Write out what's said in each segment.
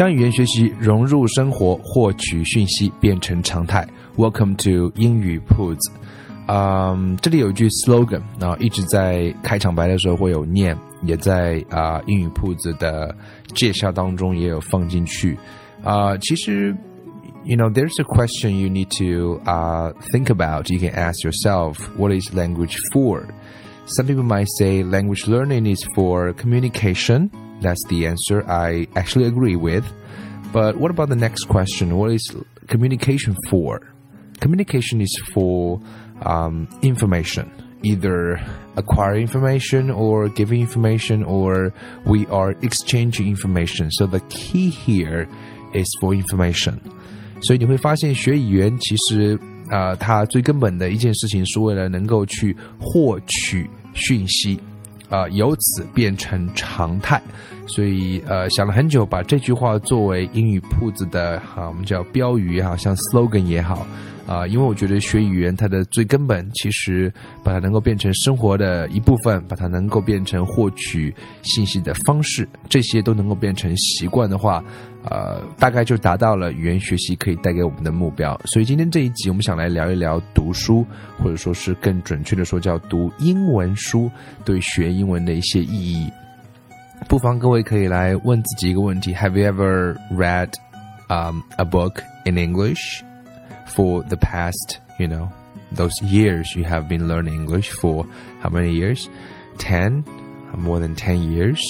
将语言学习融入生活，获取讯息变成常态。Welcome to 英语铺子。嗯，这里有一句 slogan 啊，一直在开场白的时候会有念，也在啊英语铺子的介绍当中也有放进去。啊，其实，you know, there's a question you need to uh think about. You can ask yourself, what is language for? Some people might say language learning is for communication. That's the answer I actually agree with. But what about the next question? What is communication for? Communication is for um, information, either acquire information or giving information, or we are exchanging information. So the key here is for information. 所以你会发现，学语言其实啊、呃，它最根本的一件事情是为了能够去获取讯息。 啊、呃，由此变成常态，所以呃想了很久，把这句话作为英语铺子的哈、啊，我们叫标语哈，像 slogan 也好啊、因为我觉得学语言它的最根本，其实把它能够变成生活的一部分，把它能够变成获取信息的方式，这些都能够变成习惯的话，呃，大概就达到了语言学习可以带给我们的目标。所以今天这一集，我们想来聊一聊读书，或者说是更准确的说，叫读英文书对学英文的一些意义。不妨各位可以来问自己一个问题：Have you ever read um, a book in English for the past, you know, those years you have been learning English for how many years? Ten, more than ten years.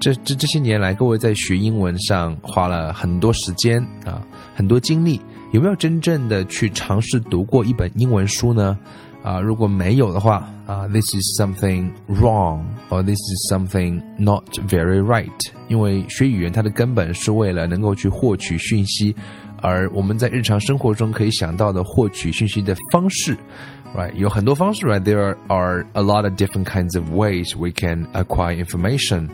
这这这些年来，各位在学英文上花了很多时间啊，很多精力，有没有真正的去尝试读过一本英文书呢？ 啊，如果没有的话啊，this is something wrong，or this is something not very right。因为学语言它的根本是为了能够去获取讯息，而我们在日常生活中可以想到的获取讯息的方式。right? 有很多方式，right? There are a lot of different kinds of ways we can acquire information.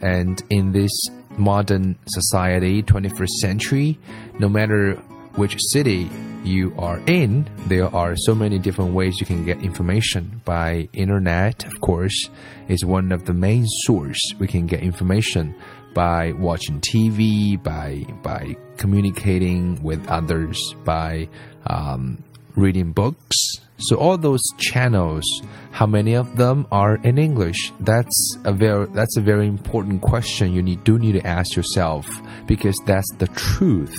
And in this modern society, 21st century, no matter which city you are in, there are so many different ways you can get information. By internet, of course, is one of the main source we can get information by watching TV, by by communicating with others, by um, reading books. So all those channels, how many of them are in English? That's a very that's a very important question you need do need to ask yourself because that's the truth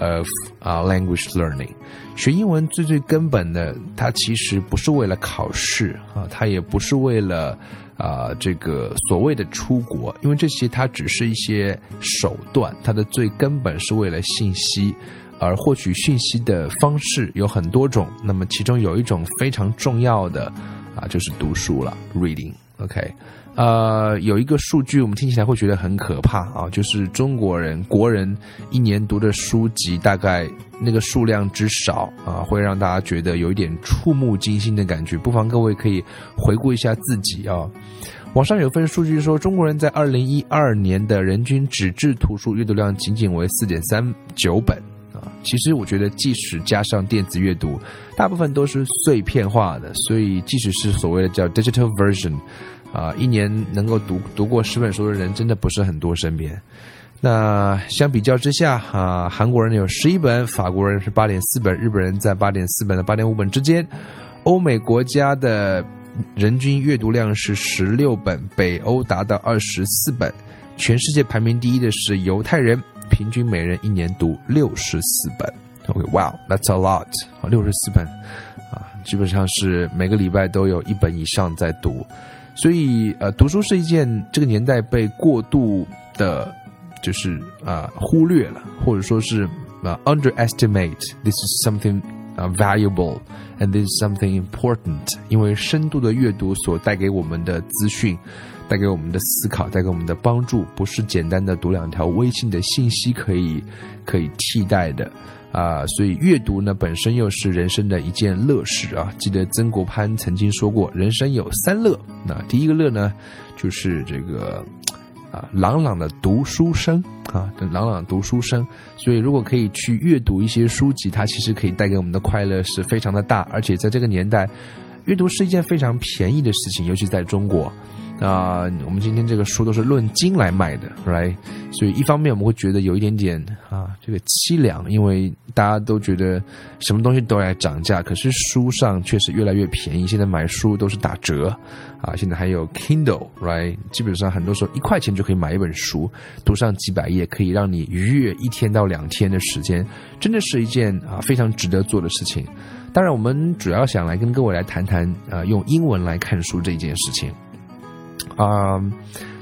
of language learning. 学英文最最根本的，它其实不是为了考试啊，它也不是为了啊、这个所谓的出国，因为这些它只是一些手段，它的最根本是为了信息。而获取讯息的方式有很多种，那么其中有一种非常重要的啊，就是读书了，reading。OK，呃，有一个数据我们听起来会觉得很可怕啊，就是中国人国人一年读的书籍大概那个数量之少啊，会让大家觉得有一点触目惊心的感觉。不妨各位可以回顾一下自己啊。网上有份数据说，中国人在二零一二年的人均纸质图书阅读量仅仅为四点三九本。啊，其实我觉得，即使加上电子阅读，大部分都是碎片化的，所以即使是所谓的叫 digital version，啊，一年能够读读过十本书的人真的不是很多。身边，那相比较之下，啊，韩国人有十一本，法国人是八点四本，日本人在八点四本到八点五本之间，欧美国家的人均阅读量是十六本，北欧达到二十四本，全世界排名第一的是犹太人。平均每人一年读六十四本，OK，Wow，that's a lot，六十四本啊，基本上是每个礼拜都有一本以上在读，所以呃，读书是一件这个年代被过度的，就是啊忽略了，或者说是啊 underestimate，this is something 啊 valuable，and this is something important。因为深度的阅读所带给我们的资讯，带给我们的思考，带给我们的帮助，不是简单的读两条微信的信息可以可以替代的。啊，所以阅读呢本身又是人生的一件乐事啊。记得曾国藩曾经说过，人生有三乐。那第一个乐呢，就是这个啊朗朗的读书声啊，朗朗读书声。所以如果可以去阅读一些书籍，它其实可以带给我们的快乐是非常的大。而且在这个年代，阅读是一件非常便宜的事情，尤其在中国。啊，我们今天这个书都是论斤来卖的，right？所以一方面我们会觉得有一点点啊，这个凄凉，因为大家都觉得什么东西都在涨价，可是书上确实越来越便宜。现在买书都是打折，啊，现在还有 Kindle，right？基本上很多时候一块钱就可以买一本书，读上几百页，可以让你愉悦一天到两天的时间，真的是一件啊非常值得做的事情。当然，我们主要想来跟各位来谈谈啊，用英文来看书这件事情。啊，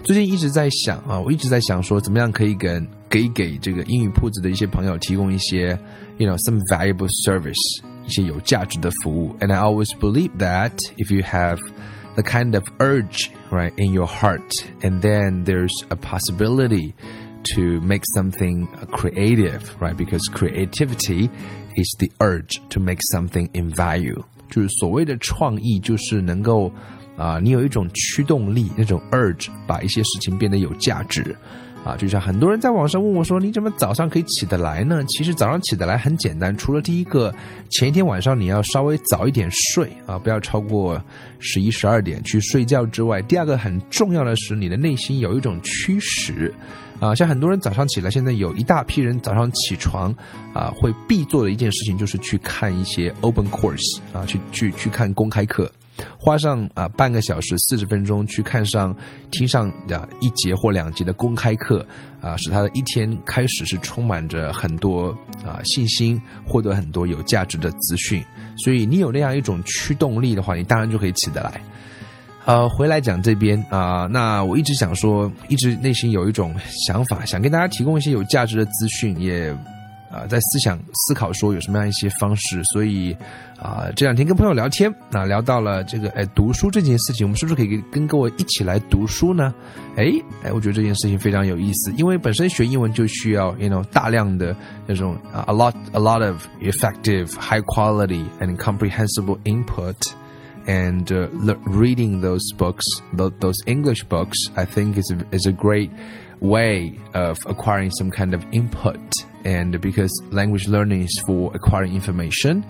最近一直在想啊，我一直在想说，怎么样可以给给给这个英语铺子的一些朋友提供一些，you know some valuable service，一些有价值的服务。And I always believe that if you have the kind of urge right in your heart, and then there's a possibility to make something creative, right? Because creativity is the urge to make something in value. 就是所谓的创意，就是能够 啊，你有一种驱动力，那种 urge，把一些事情变得有价值，啊，就像很多人在网上问我说：“你怎么早上可以起得来呢？”其实早上起得来很简单，除了第一个，前一天晚上你要稍微早一点睡啊，不要超过十一十二点去睡觉之外，第二个很重要的是你的内心有一种驱使，啊，像很多人早上起来，现在有一大批人早上起床啊，会必做的一件事情就是去看一些 open course 啊，去去去看公开课。花上啊半个小时四十分钟去看上听上啊一节或两节的公开课啊，使他的一天开始是充满着很多啊信心，获得很多有价值的资讯。所以你有那样一种驱动力的话，你当然就可以起得来。呃，回来讲这边啊，那我一直想说，一直内心有一种想法，想跟大家提供一些有价值的资讯，也。啊，在思想思考说有什么样一些方式，所以啊，这两天跟朋友聊天，那聊到了这个哎读书这件事情，我们是不是可以跟各位一起来读书呢？哎哎，我觉得这件事情非常有意思，因为本身学英文就需要 you know 大量的那种啊 a lot a lot of effective high quality and comprehensible input and reading those books those English books I think is is a great way of acquiring some kind of input. And because language learning is for acquiring information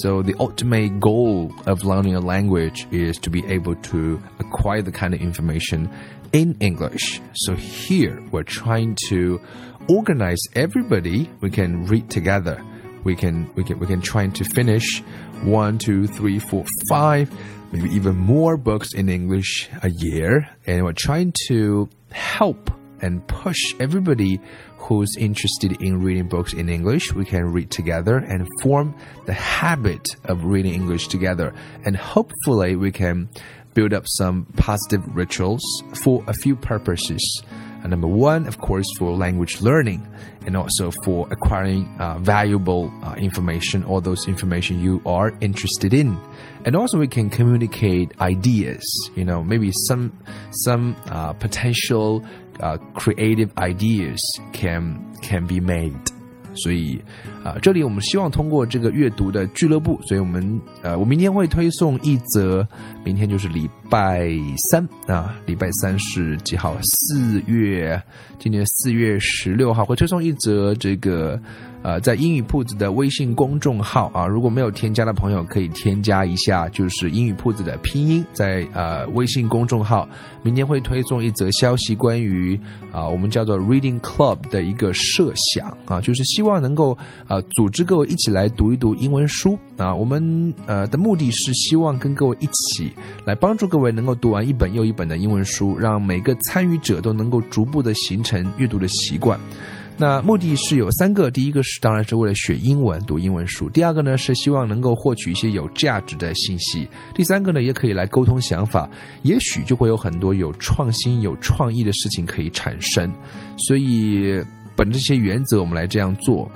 so the ultimate goal of learning a language is to be able to acquire the kind of information in english. So here we're trying to organize everybody. We can read together. We can we can we can try to finish one two three four five maybe even more books in english a year. And we're trying to help and push everybody who's interested in reading books in English. We can read together and form the habit of reading English together. And hopefully, we can build up some positive rituals for a few purposes. Uh, number one, of course, for language learning and also for acquiring uh, valuable uh, information or those information you are interested in. And also, we can communicate ideas. You know, maybe some some uh, potential uh, creative ideas can can be made。所以啊，这里我们希望通过这个阅读的俱乐部，所以我们呃，我明天会推送一则，明天就是礼拜三啊，礼拜三是几号？四月，今年四月十六号会推送一则这个。呃，在英语铺子的微信公众号啊，如果没有添加的朋友可以添加一下，就是英语铺子的拼音，在呃微信公众号，明天会推送一则消息，关于啊我们叫做 Reading Club 的一个设想啊，就是希望能够呃组织各位一起来读一读英文书啊，我们呃的目的是希望跟各位一起来帮助各位能够读完一本又一本的英文书，让每个参与者都能够逐步的形成阅读的习惯。那目的是有三个，第一个是当然是为了学英文、读英文书；第二个呢是希望能够获取一些有价值的信息；第三个呢也可以来沟通想法，也许就会有很多有创新、有创意的事情可以产生。所以，本着这些原则，我们来这样做。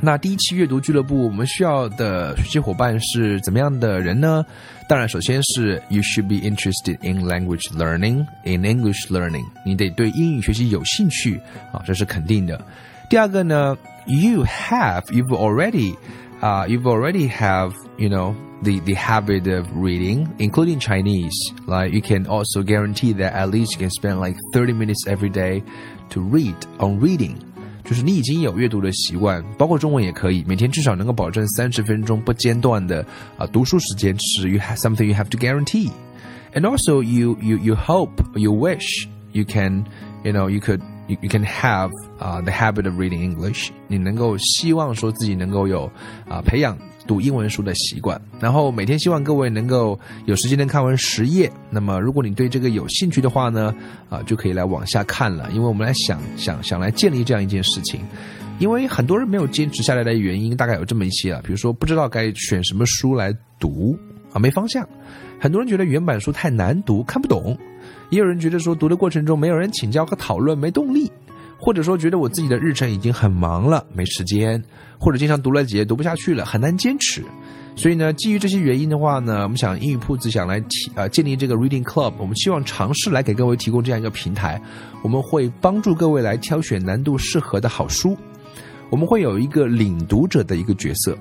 那第一期阅读俱乐部，我们需要的学习伙伴是怎么样的人呢？当然，首先是 you should be interested in language learning, in English learning，你得对英语学习有兴趣啊，这是肯定的。第二个呢，you have, you've already, 啊、you've already have, you know. The, the habit of reading, including Chinese, like you can also guarantee that at least you can spend like 30 minutes every day to read on reading. 就是你已经有阅读的习惯，包括中文也可以，每天至少能够保证三十分钟不间断的啊读书时间，是 you have something you have to guarantee. And also you you you hope you wish you can you know you could you, can have 啊、the habit of reading English. 你能够希望说自己能够有啊、培养。读英文书的习惯，然后每天希望各位能够有时间能看完十页。那么，如果你对这个有兴趣的话呢，啊，就可以来往下看了。因为我们来想想想来建立这样一件事情，因为很多人没有坚持下来的原因，大概有这么一些啊，比如说不知道该选什么书来读啊，没方向。很多人觉得原版书太难读，看不懂；也有人觉得说读的过程中没有人请教和讨论，没动力。或者说觉得我自己的日程已经很忙了，没时间，或者经常读了几页读不下去了，很难坚持。所以呢，基于这些原因的话呢，我们想英语铺子想来提呃建立这个 Reading Club，我们希望尝试来给各位提供这样一个平台，我们会帮助各位来挑选难度适合的好书，我们会有一个领读者的一个角色。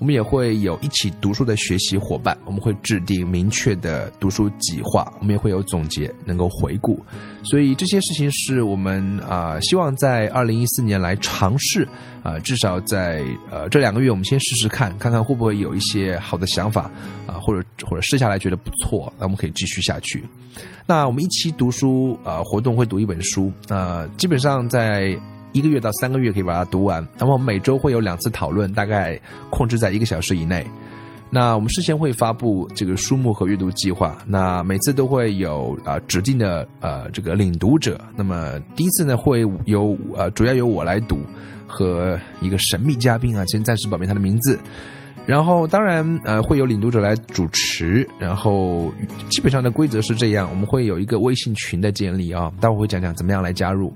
我们也会有一起读书的学习伙伴，我们会制定明确的读书计划，我们也会有总结，能够回顾。所以这些事情是我们啊、希望在二零一四年来尝试啊、至少在呃这两个月，我们先试试看，看看会不会有一些好的想法啊、或者或者试下来觉得不错，那我们可以继续下去。那我们一期读书啊、活动会读一本书，呃，基本上在。一个月到三个月可以把它读完，那么我们每周会有两次讨论，大概控制在一个小时以内。那我们事先会发布这个书目和阅读计划，那每次都会有啊、指定的呃这个领读者。那么第一次呢会由呃主要由我来读，和一个神秘嘉宾啊，先暂时保密他的名字。然后当然呃会有领读者来主持，然后基本上的规则是这样，我们会有一个微信群的建立啊，待会会讲讲怎么样来加入。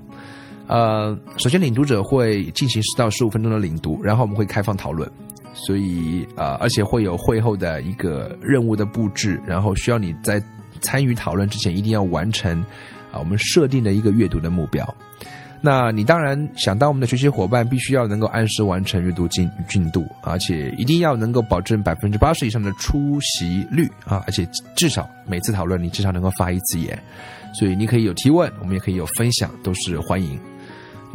呃，首先领读者会进行十到十五分钟的领读，然后我们会开放讨论，所以呃，而且会有会后的一个任务的布置，然后需要你在参与讨论之前一定要完成啊我们设定的一个阅读的目标。那你当然想当我们的学习伙伴，必须要能够按时完成阅读进进度，而且一定要能够保证百分之八十以上的出席率啊，而且至少每次讨论你至少能够发一次言，所以你可以有提问，我们也可以有分享，都是欢迎。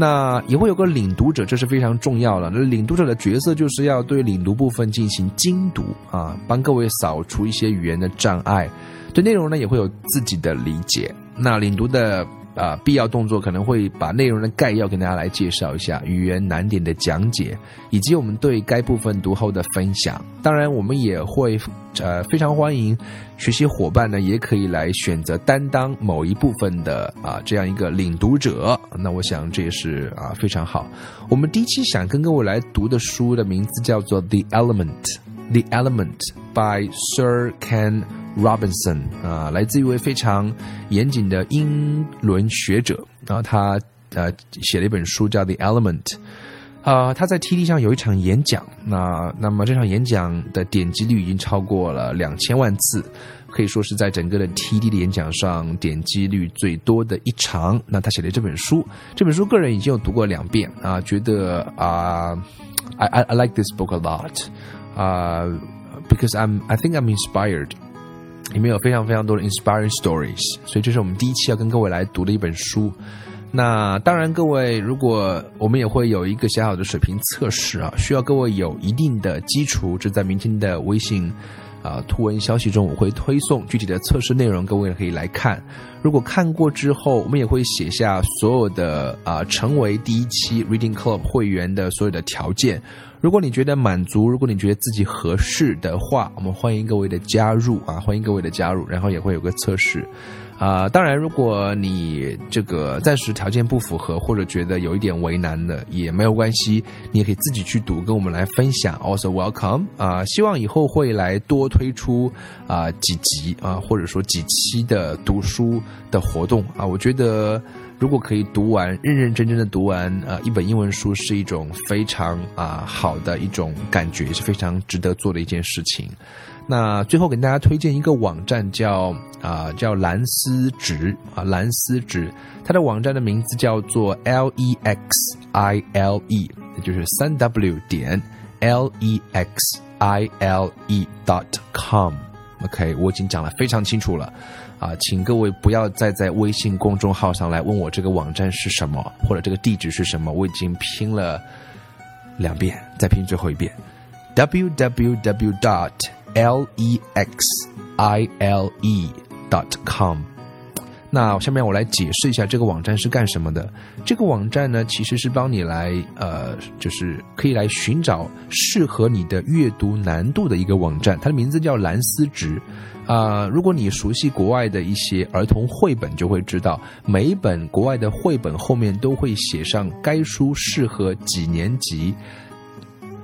那也会有个领读者，这是非常重要的。那领读者的角色就是要对领读部分进行精读啊，帮各位扫除一些语言的障碍，对内容呢也会有自己的理解。那领读的啊、必要动作可能会把内容的概要跟大家来介绍一下，语言难点的讲解，以及我们对该部分读后的分享。当然，我们也会呃非常欢迎学习伙伴呢，也可以来选择担当某一部分的啊这样一个领读者。那我想这也是啊非常好。我们第一期想跟各位来读的书的名字叫做《The Element》，《The Element》by Sir Ken Robinson 啊，来自一位非常严谨的英伦学者啊，他呃写了一本书叫《The Element》。啊、他在 TD 上有一场演讲，那那么这场演讲的点击率已经超过了两千万次，可以说是在整个的 TD 的演讲上点击率最多的一场。那他写的这本书，这本书个人已经有读过两遍啊，觉得啊、，I I I like this book a lot，啊、，because I'm I think I'm inspired。里面有非常非常多的 inspiring stories，所以这是我们第一期要跟各位来读的一本书。那当然，各位，如果我们也会有一个小小的水平测试啊，需要各位有一定的基础，这在明天的微信啊图文消息中我会推送具体的测试内容，各位可以来看。如果看过之后，我们也会写下所有的啊成为第一期 Reading Club 会员的所有的条件。如果你觉得满足，如果你觉得自己合适的话，我们欢迎各位的加入啊，欢迎各位的加入，然后也会有个测试。啊、当然，如果你这个暂时条件不符合，或者觉得有一点为难的，也没有关系，你也可以自己去读，跟我们来分享。Also welcome 啊、希望以后会来多推出啊、几集啊、或者说几期的读书的活动啊，我觉得。如果可以读完，认认真真的读完啊一本英文书，是一种非常啊好的一种感觉，是非常值得做的一件事情。那最后给大家推荐一个网站，叫啊叫蓝思直啊蓝思直，它的网站的名字叫做 L E X I L E，就是三 W 点 L E X I L E dot com。OK，我已经讲了非常清楚了，啊，请各位不要再在微信公众号上来问我这个网站是什么，或者这个地址是什么，我已经拼了两遍，再拼最后一遍，www dot l e x i l e dot com。那下面我来解释一下这个网站是干什么的。这个网站呢，其实是帮你来呃，就是可以来寻找适合你的阅读难度的一个网站。它的名字叫蓝思值。啊，如果你熟悉国外的一些儿童绘本，就会知道每一本国外的绘本后面都会写上该书适合几年级。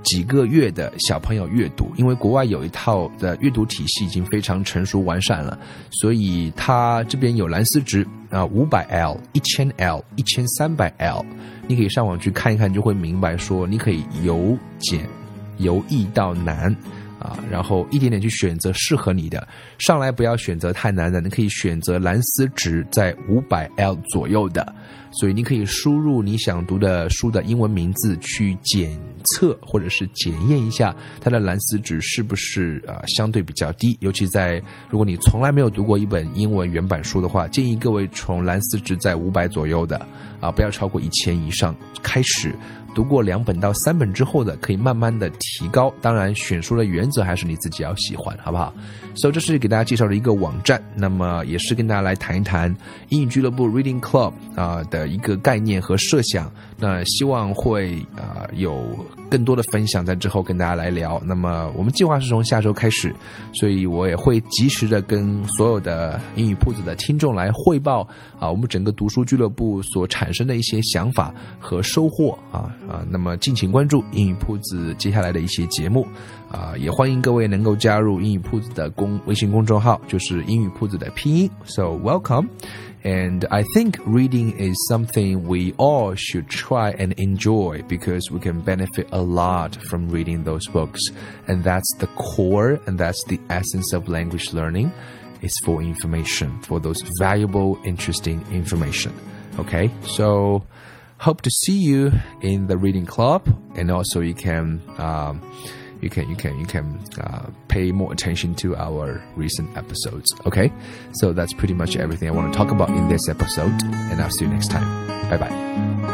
几个月的小朋友阅读，因为国外有一套的阅读体系已经非常成熟完善了，所以他这边有蓝思值啊，五百 L、一千 L、一千三百 L，你可以上网去看一看，就会明白说你可以由简由易到难。啊，然后一点点去选择适合你的，上来不要选择太难的，你可以选择蓝思值在五百 L 左右的，所以你可以输入你想读的书的英文名字去检测或者是检验一下它的蓝思值是不是啊相对比较低，尤其在如果你从来没有读过一本英文原版书的话，建议各位从蓝思值在五百左右的啊，不要超过一千以上开始。读过两本到三本之后的，可以慢慢的提高。当然，选书的原则还是你自己要喜欢，好不好？所以这是给大家介绍的一个网站，那么也是跟大家来谈一谈英语俱乐部 Reading Club 啊的一个概念和设想。那希望会啊有更多的分享，在之后跟大家来聊。那么我们计划是从下周开始，所以我也会及时的跟所有的英语铺子的听众来汇报啊，我们整个读书俱乐部所产生的一些想法和收获啊啊。那么敬请关注英语铺子接下来的一些节目啊，也欢迎各位能够加入英语铺子的公微信公众号，就是英语铺子的拼音。So welcome. And I think reading is something we all should try and enjoy because we can benefit a lot from reading those books. And that's the core and that's the essence of language learning is for information, for those valuable, interesting information. Okay, so hope to see you in the reading club and also you can um, you can you can you can uh, pay more attention to our recent episodes. Okay, so that's pretty much everything I want to talk about in this episode, and I'll see you next time. Bye bye.